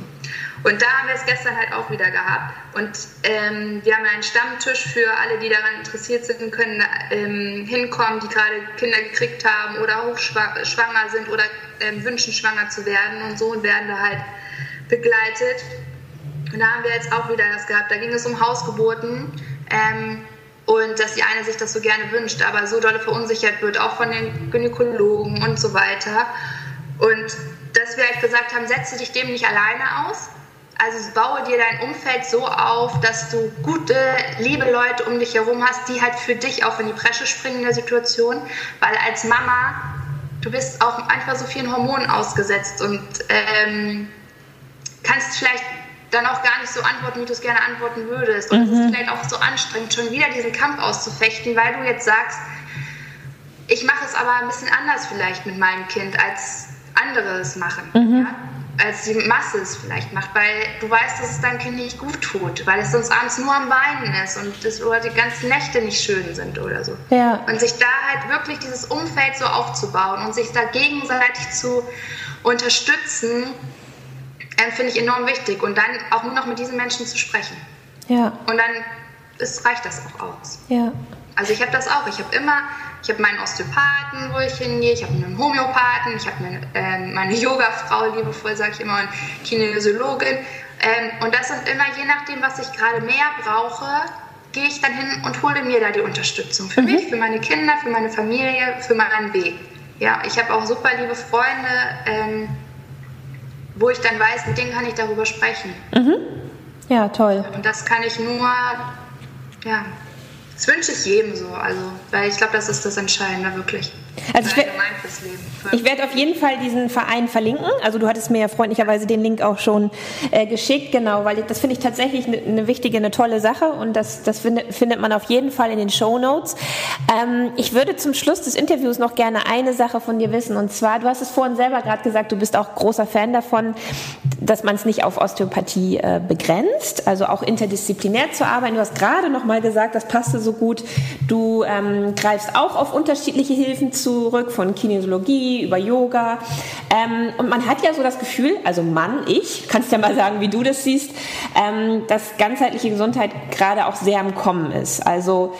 Und da haben wir es gestern halt auch wieder gehabt. Und ähm, wir haben einen Stammtisch für alle, die daran interessiert sind, können ähm, hinkommen, die gerade Kinder gekriegt haben oder hochschwanger sind oder ähm, wünschen, schwanger zu werden und so und werden da halt begleitet. Und da haben wir jetzt auch wieder das gehabt. Da ging es um Hausgeburten. Ähm, und dass die eine sich das so gerne wünscht, aber so dolle verunsichert wird, auch von den Gynäkologen und so weiter. Und dass wir halt gesagt haben, setze dich dem nicht alleine aus. Also baue dir dein Umfeld so auf, dass du gute, liebe Leute um dich herum hast, die halt für dich auch in die Bresche springen in der Situation. Weil als Mama, du bist auch einfach so vielen Hormonen ausgesetzt und ähm, kannst vielleicht dann auch gar nicht so antworten, wie du es gerne antworten würdest. Und mhm. es ist vielleicht auch so anstrengend, schon wieder diesen Kampf auszufechten, weil du jetzt sagst, ich mache es aber ein bisschen anders vielleicht mit meinem Kind, als andere es machen. Mhm. Ja? Als die Masse es vielleicht macht, weil du weißt, dass es deinem Kind nicht gut tut, weil es sonst abends nur am Weinen ist und das, oder die ganzen Nächte nicht schön sind oder so. Ja. Und sich da halt wirklich dieses Umfeld so aufzubauen und sich da gegenseitig zu unterstützen, äh, finde ich enorm wichtig. Und dann auch nur noch mit diesen Menschen zu sprechen. Ja. Und dann ist, reicht das auch aus. Ja. Also ich habe das auch. Ich habe immer ich habe meinen Osteopathen, wo ich hingehe, ich habe einen Homöopathen, ich habe meine, äh, meine Yoga-Frau, liebevoll sage ich immer, und Kinesiologin. Ähm, und das sind immer, je nachdem, was ich gerade mehr brauche, gehe ich dann hin und hole mir da die Unterstützung. Für mhm. mich, für meine Kinder, für meine Familie, für meinen Weg. Ja, ich habe auch super liebe Freunde, ähm, wo ich dann weiß, mit denen kann ich darüber sprechen. Mhm. Ja, toll. Und das kann ich nur, ja, das wünsche ich jedem so, also, weil ich glaube, das ist das Entscheidende wirklich. Also ich, ich werde auf jeden Fall diesen Verein verlinken. Also du hattest mir ja freundlicherweise den Link auch schon äh, geschickt, genau, weil das finde ich tatsächlich eine ne wichtige, eine tolle Sache und das, das find, findet man auf jeden Fall in den Show Notes. Ähm, ich würde zum Schluss des Interviews noch gerne eine Sache von dir wissen und zwar, du hast es vorhin selber gerade gesagt, du bist auch großer Fan davon, dass man es nicht auf Osteopathie äh, begrenzt, also auch interdisziplinär zu arbeiten. Du hast gerade noch mal gesagt, das passte so gut. Du ähm, greifst auch auf unterschiedliche Hilfen zurück, von Kinesiologie über Yoga. Ähm, und man hat ja so das Gefühl, also Mann, ich, kannst ja mal sagen, wie du das siehst, ähm, dass ganzheitliche Gesundheit gerade auch sehr im Kommen ist. Also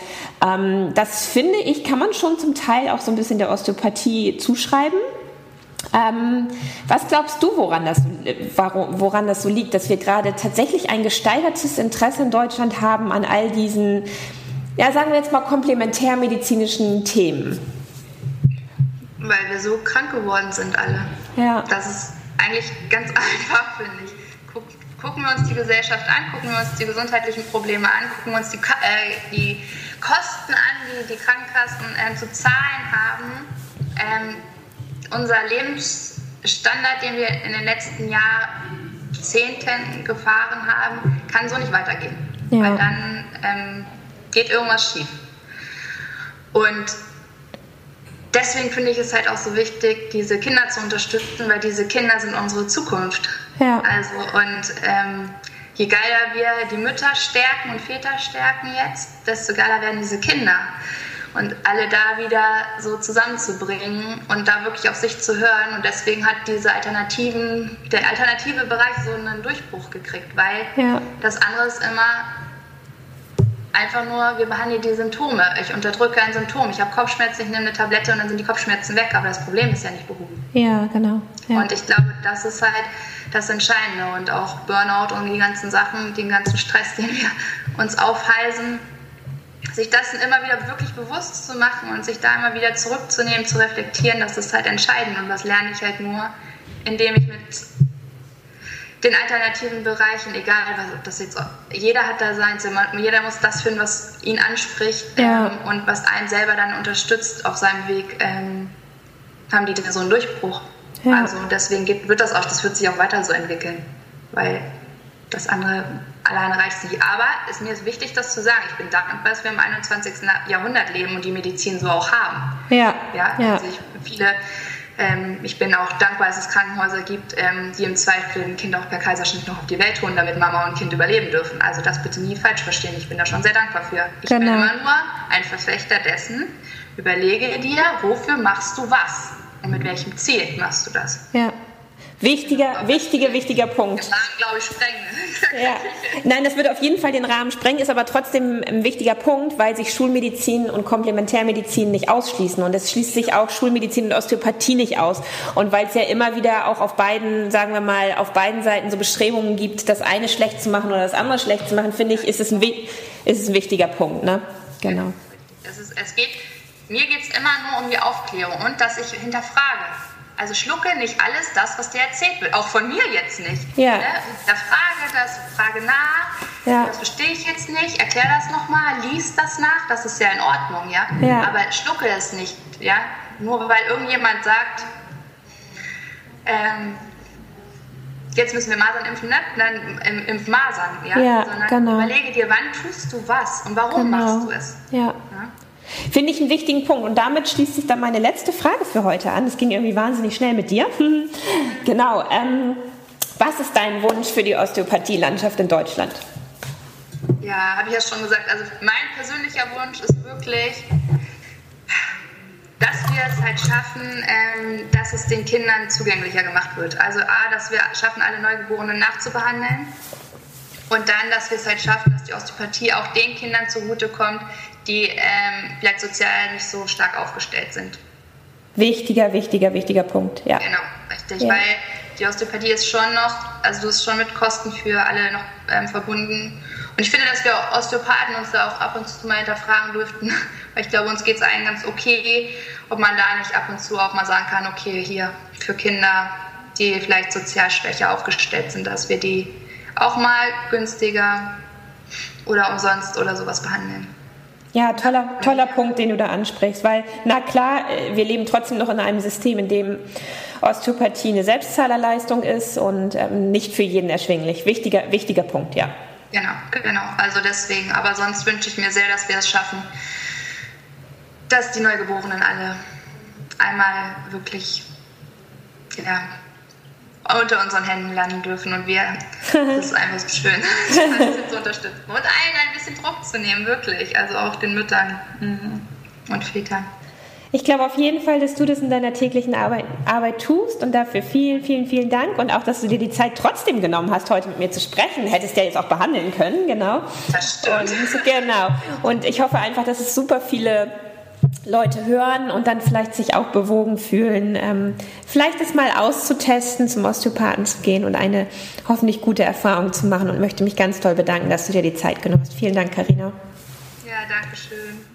ähm, das finde ich, kann man schon zum Teil auch so ein bisschen der Osteopathie zuschreiben. Ähm, was glaubst du, woran das, woran das so liegt, dass wir gerade tatsächlich ein gesteigertes Interesse in Deutschland haben an all diesen, ja, sagen wir jetzt mal komplementärmedizinischen Themen? Weil wir so krank geworden sind alle. Ja. Das ist eigentlich ganz einfach, finde ich. Guck, gucken wir uns die Gesellschaft an, gucken wir uns die gesundheitlichen Probleme an, gucken wir uns die, äh, die Kosten an, die die Krankenkassen äh, zu zahlen haben. Ähm, unser Lebensstandard, den wir in den letzten Jahrzehnten gefahren haben, kann so nicht weitergehen. Ja. Weil dann ähm, geht irgendwas schief. Und deswegen finde ich es halt auch so wichtig, diese Kinder zu unterstützen, weil diese Kinder sind unsere Zukunft. Ja. Also und ähm, je geiler wir die Mütter stärken und Väter stärken jetzt, desto geiler werden diese Kinder. Und alle da wieder so zusammenzubringen und da wirklich auf sich zu hören. Und deswegen hat diese Alternativen, der alternative Bereich so einen Durchbruch gekriegt, weil ja. das andere ist immer einfach nur, wir behandeln die Symptome. Ich unterdrücke ein Symptom. Ich habe Kopfschmerzen, ich nehme eine Tablette und dann sind die Kopfschmerzen weg, aber das Problem ist ja nicht behoben. Ja, genau. Ja. Und ich glaube, das ist halt das Entscheidende und auch Burnout und die ganzen Sachen, den ganzen Stress, den wir uns aufhalsen, sich das immer wieder wirklich bewusst zu machen und sich da immer wieder zurückzunehmen, zu reflektieren, das ist halt entscheidend und das lerne ich halt nur, indem ich mit den alternativen Bereichen, egal was das jetzt, jeder hat da sein Zimmer, jeder muss das finden, was ihn anspricht ja. ähm, und was einen selber dann unterstützt auf seinem Weg, ähm, haben die so einen Durchbruch. Ja. Also deswegen geht, wird das auch, das wird sich auch weiter so entwickeln, weil das andere alleine reicht nicht. Aber es, mir ist wichtig, das zu sagen. Ich bin dankbar, dass wir im 21. Jahrhundert leben und die Medizin so auch haben. Ja. Ja, ja. Also ich, viele ähm, ich bin auch dankbar, dass es Krankenhäuser gibt, ähm, die im Zweifel ein Kind auch per Kaiserschnitt noch auf die Welt holen, damit Mama und Kind überleben dürfen. Also das bitte nie falsch verstehen. Ich bin da schon sehr dankbar für. Ich genau. bin immer nur ein Verfechter dessen. Überlege dir, wofür machst du was und mit welchem Ziel machst du das. Ja. Wichtiger, wichtiger, wichtiger Punkt. Den Rahmen, glaube ich, sprengen. Ja. Nein, das würde auf jeden Fall den Rahmen sprengen, ist aber trotzdem ein wichtiger Punkt, weil sich Schulmedizin und Komplementärmedizin nicht ausschließen. Und es schließt sich auch Schulmedizin und Osteopathie nicht aus. Und weil es ja immer wieder auch auf beiden, sagen wir mal, auf beiden Seiten so Bestrebungen gibt, das eine schlecht zu machen oder das andere schlecht zu machen, finde ich, ist es ein, ist es ein wichtiger Punkt. Ne? Genau. Es, ist, es geht, mir geht es immer nur um die Aufklärung und dass ich hinterfrage also schlucke nicht alles das, was dir erzählt wird. Auch von mir jetzt nicht. Ja. Ne? Da frage das, frage nach. Ja. Das verstehe ich jetzt nicht. Erklär das nochmal. Lies das nach. Das ist ja in Ordnung, ja. ja. Aber schlucke es nicht, ja. Nur weil irgendjemand sagt, ähm, jetzt müssen wir Masern impfen, ne? dann impf Masern, ja? ja sondern genau. überlege dir, wann tust du was und warum genau. machst du es. Ja. ja. Finde ich einen wichtigen Punkt. Und damit schließt sich dann meine letzte Frage für heute an. Es ging irgendwie wahnsinnig schnell mit dir. genau. Ähm, was ist dein Wunsch für die Osteopathielandschaft in Deutschland? Ja, habe ich ja schon gesagt. Also mein persönlicher Wunsch ist wirklich, dass wir es halt schaffen, ähm, dass es den Kindern zugänglicher gemacht wird. Also A, dass wir schaffen, alle Neugeborenen nachzubehandeln. Und dann, dass wir es halt schaffen, dass die Osteopathie auch den Kindern zugutekommt, die ähm, vielleicht sozial nicht so stark aufgestellt sind. Wichtiger, wichtiger, wichtiger Punkt, ja. Genau, richtig, ja. weil die Osteopathie ist schon noch, also du ist schon mit Kosten für alle noch ähm, verbunden. Und ich finde, dass wir Osteopathen uns da auch ab und zu mal hinterfragen dürften, weil ich glaube, uns geht es allen ganz okay, ob man da nicht ab und zu auch mal sagen kann, okay, hier für Kinder, die vielleicht sozial schwächer aufgestellt sind, dass wir die auch mal günstiger oder umsonst oder sowas behandeln. Ja, toller, toller Punkt, den du da ansprichst, weil, na klar, äh, wir leben trotzdem noch in einem System, in dem Osteopathie eine Selbstzahlerleistung ist und ähm, nicht für jeden erschwinglich. Wichtiger, wichtiger Punkt, ja. Genau, genau. Also deswegen, aber sonst wünsche ich mir sehr, dass wir es schaffen, dass die Neugeborenen alle einmal wirklich ja, unter unseren Händen landen dürfen und wir, das ist einfach so schön, das zu unterstützen und allen ein bisschen Druck zu nehmen, wirklich, also auch den Müttern mhm. und Vätern. Ich glaube auf jeden Fall, dass du das in deiner täglichen Arbeit, Arbeit, tust und dafür vielen, vielen, vielen Dank und auch, dass du dir die Zeit trotzdem genommen hast, heute mit mir zu sprechen. Hättest ja jetzt auch behandeln können, genau. Das stimmt. Und, genau. Und ich hoffe einfach, dass es super viele Leute hören und dann vielleicht sich auch bewogen fühlen, ähm, vielleicht es mal auszutesten, zum Osteopathen zu gehen und eine hoffentlich gute Erfahrung zu machen und möchte mich ganz toll bedanken, dass du dir die Zeit genommen hast. Vielen Dank, Karina. Ja, danke schön.